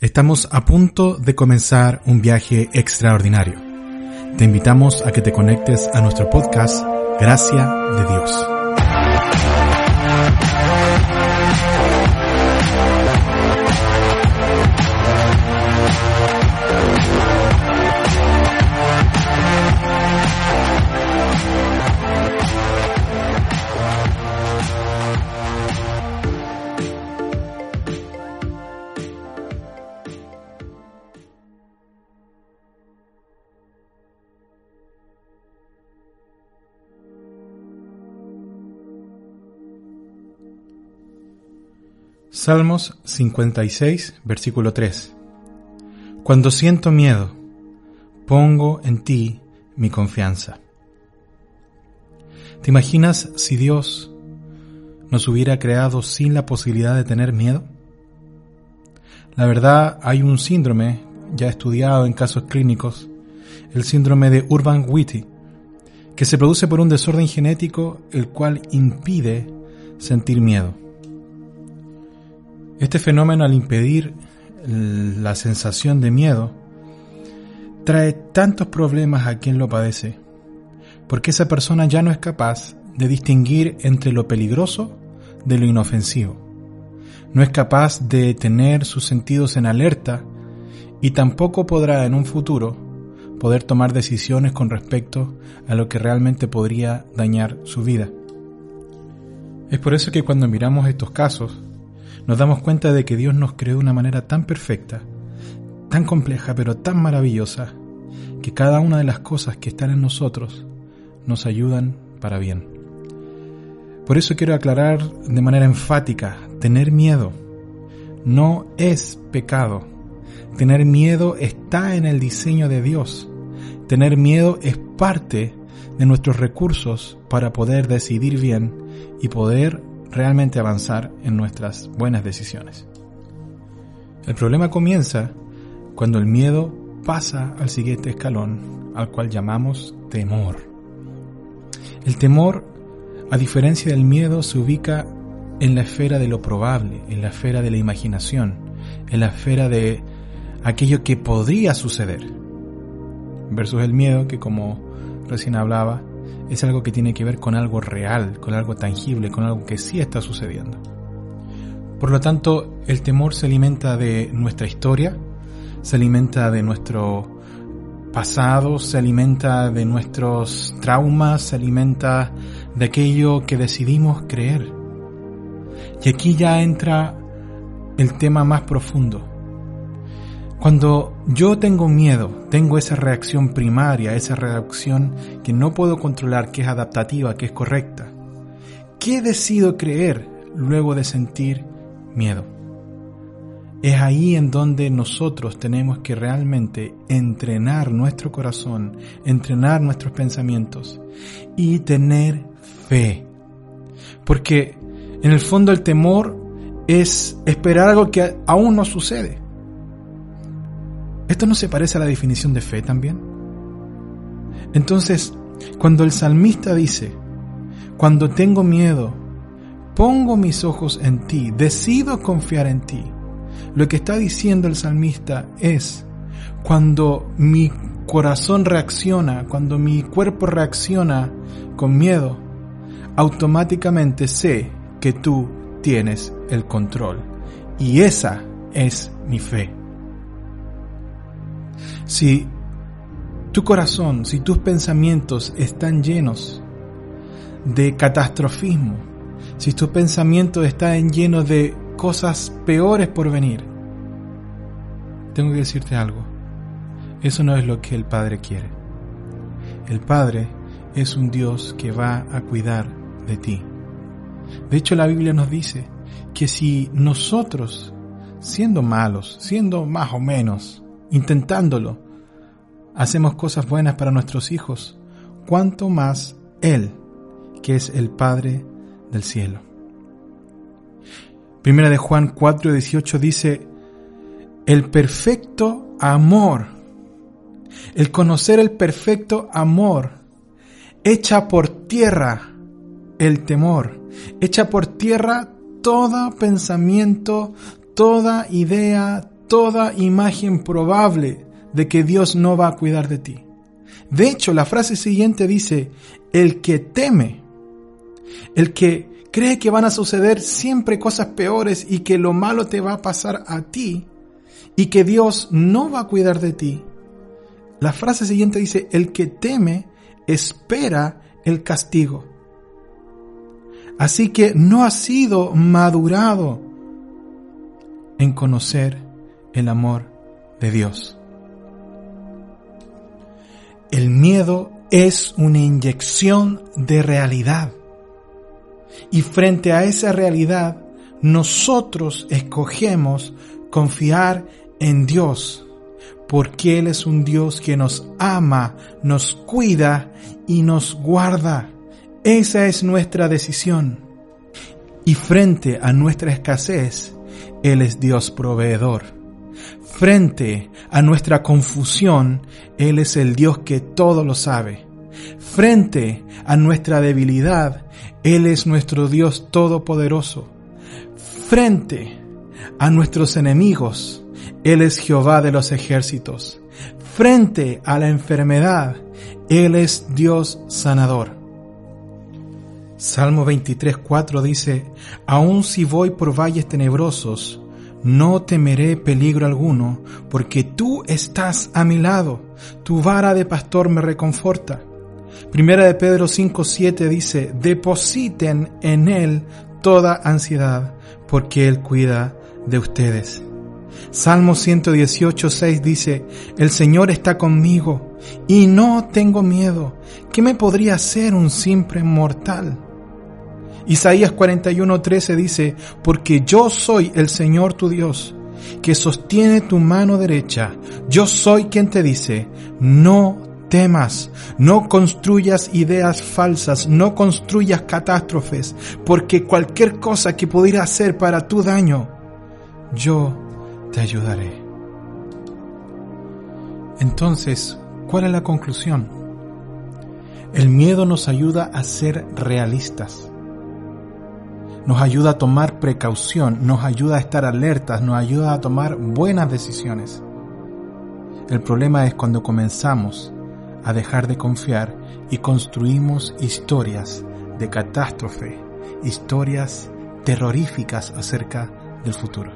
Estamos a punto de comenzar un viaje extraordinario. Te invitamos a que te conectes a nuestro podcast Gracia de Dios. Salmos 56, versículo 3. Cuando siento miedo, pongo en ti mi confianza. ¿Te imaginas si Dios nos hubiera creado sin la posibilidad de tener miedo? La verdad, hay un síndrome ya estudiado en casos clínicos, el síndrome de Urban-Whitty, que se produce por un desorden genético el cual impide sentir miedo. Este fenómeno al impedir la sensación de miedo trae tantos problemas a quien lo padece, porque esa persona ya no es capaz de distinguir entre lo peligroso de lo inofensivo. No es capaz de tener sus sentidos en alerta y tampoco podrá en un futuro poder tomar decisiones con respecto a lo que realmente podría dañar su vida. Es por eso que cuando miramos estos casos, nos damos cuenta de que Dios nos creó de una manera tan perfecta, tan compleja, pero tan maravillosa, que cada una de las cosas que están en nosotros nos ayudan para bien. Por eso quiero aclarar de manera enfática, tener miedo no es pecado. Tener miedo está en el diseño de Dios. Tener miedo es parte de nuestros recursos para poder decidir bien y poder realmente avanzar en nuestras buenas decisiones. El problema comienza cuando el miedo pasa al siguiente escalón, al cual llamamos temor. El temor, a diferencia del miedo, se ubica en la esfera de lo probable, en la esfera de la imaginación, en la esfera de aquello que podría suceder, versus el miedo que, como recién hablaba, es algo que tiene que ver con algo real, con algo tangible, con algo que sí está sucediendo. Por lo tanto, el temor se alimenta de nuestra historia, se alimenta de nuestro pasado, se alimenta de nuestros traumas, se alimenta de aquello que decidimos creer. Y aquí ya entra el tema más profundo. Cuando yo tengo miedo, tengo esa reacción primaria, esa reacción que no puedo controlar, que es adaptativa, que es correcta. ¿Qué decido creer luego de sentir miedo? Es ahí en donde nosotros tenemos que realmente entrenar nuestro corazón, entrenar nuestros pensamientos y tener fe. Porque en el fondo el temor es esperar algo que aún no sucede. ¿Esto no se parece a la definición de fe también? Entonces, cuando el salmista dice, cuando tengo miedo, pongo mis ojos en ti, decido confiar en ti, lo que está diciendo el salmista es, cuando mi corazón reacciona, cuando mi cuerpo reacciona con miedo, automáticamente sé que tú tienes el control. Y esa es mi fe. Si tu corazón, si tus pensamientos están llenos de catastrofismo, si tus pensamientos están llenos de cosas peores por venir, tengo que decirte algo. Eso no es lo que el Padre quiere. El Padre es un Dios que va a cuidar de ti. De hecho, la Biblia nos dice que si nosotros siendo malos, siendo más o menos, intentándolo, hacemos cosas buenas para nuestros hijos, cuanto más Él, que es el Padre del cielo. Primera de Juan 4:18 dice, el perfecto amor, el conocer el perfecto amor, echa por tierra el temor, echa por tierra todo pensamiento, toda idea, toda imagen probable de que Dios no va a cuidar de ti. De hecho, la frase siguiente dice, el que teme, el que cree que van a suceder siempre cosas peores y que lo malo te va a pasar a ti y que Dios no va a cuidar de ti. La frase siguiente dice, el que teme espera el castigo. Así que no ha sido madurado en conocer el amor de Dios. El miedo es una inyección de realidad. Y frente a esa realidad, nosotros escogemos confiar en Dios, porque Él es un Dios que nos ama, nos cuida y nos guarda. Esa es nuestra decisión. Y frente a nuestra escasez, Él es Dios proveedor. Frente a nuestra confusión, Él es el Dios que todo lo sabe. Frente a nuestra debilidad, Él es nuestro Dios todopoderoso. Frente a nuestros enemigos, Él es Jehová de los ejércitos. Frente a la enfermedad, Él es Dios sanador. Salmo 23.4 dice, Aun si voy por valles tenebrosos, no temeré peligro alguno, porque tú estás a mi lado, tu vara de pastor me reconforta. Primera de Pedro 5.7 dice, depositen en Él toda ansiedad, porque Él cuida de ustedes. Salmo 118.6 dice, el Señor está conmigo y no tengo miedo. ¿Qué me podría hacer un simple mortal? Isaías 41:13 dice, porque yo soy el Señor tu Dios, que sostiene tu mano derecha. Yo soy quien te dice, no temas, no construyas ideas falsas, no construyas catástrofes, porque cualquier cosa que pudiera hacer para tu daño, yo te ayudaré. Entonces, ¿cuál es la conclusión? El miedo nos ayuda a ser realistas nos ayuda a tomar precaución, nos ayuda a estar alertas, nos ayuda a tomar buenas decisiones. El problema es cuando comenzamos a dejar de confiar y construimos historias de catástrofe, historias terroríficas acerca del futuro.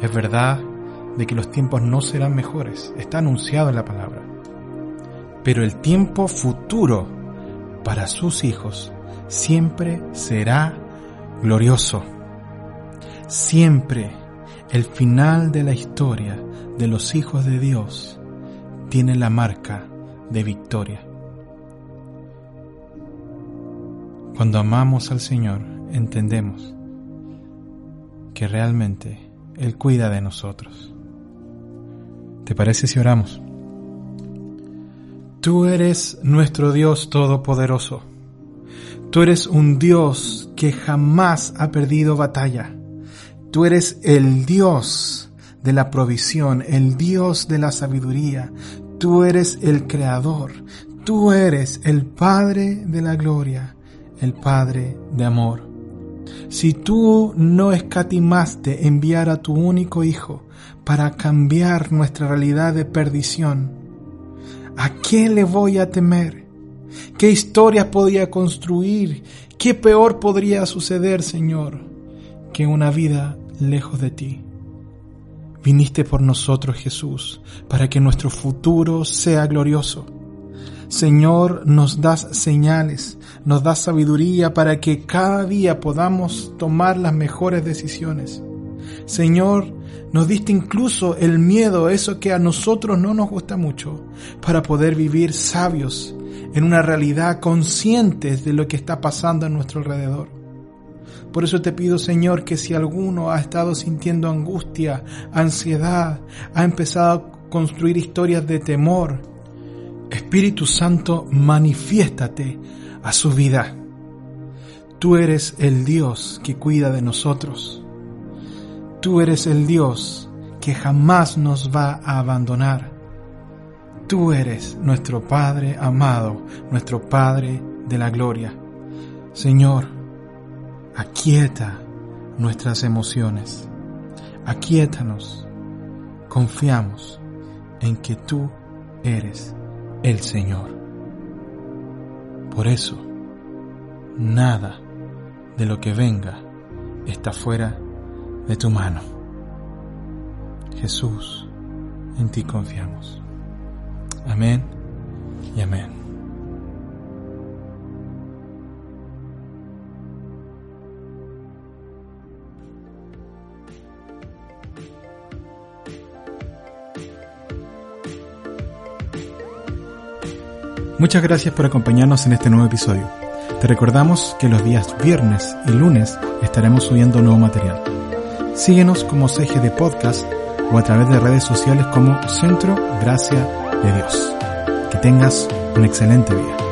Es verdad de que los tiempos no serán mejores, está anunciado en la palabra, pero el tiempo futuro para sus hijos siempre será glorioso. Siempre el final de la historia de los hijos de Dios tiene la marca de victoria. Cuando amamos al Señor, entendemos que realmente Él cuida de nosotros. ¿Te parece si oramos? Tú eres nuestro Dios Todopoderoso Tú eres un Dios que jamás ha perdido batalla. Tú eres el Dios de la provisión, el Dios de la sabiduría. Tú eres el creador. Tú eres el Padre de la gloria, el Padre de amor. Si tú no escatimaste enviar a tu único Hijo para cambiar nuestra realidad de perdición, ¿a quién le voy a temer? ¿Qué historias podría construir? ¿Qué peor podría suceder, Señor, que una vida lejos de ti? Viniste por nosotros, Jesús, para que nuestro futuro sea glorioso. Señor, nos das señales, nos das sabiduría para que cada día podamos tomar las mejores decisiones. Señor, nos diste incluso el miedo, eso que a nosotros no nos gusta mucho, para poder vivir sabios en una realidad conscientes de lo que está pasando a nuestro alrededor. Por eso te pido, Señor, que si alguno ha estado sintiendo angustia, ansiedad, ha empezado a construir historias de temor, Espíritu Santo, manifiéstate a su vida. Tú eres el Dios que cuida de nosotros. Tú eres el Dios que jamás nos va a abandonar. Tú eres nuestro Padre amado, nuestro Padre de la gloria. Señor, aquieta nuestras emociones. Aquíetanos. Confiamos en que tú eres el Señor. Por eso, nada de lo que venga está fuera de tu mano. Jesús, en ti confiamos. Amén y amén. Muchas gracias por acompañarnos en este nuevo episodio. Te recordamos que los días viernes y lunes estaremos subiendo nuevo material. Síguenos como CGD Podcast o a través de redes sociales como Centro Gracia de Dios. Que tengas un excelente día.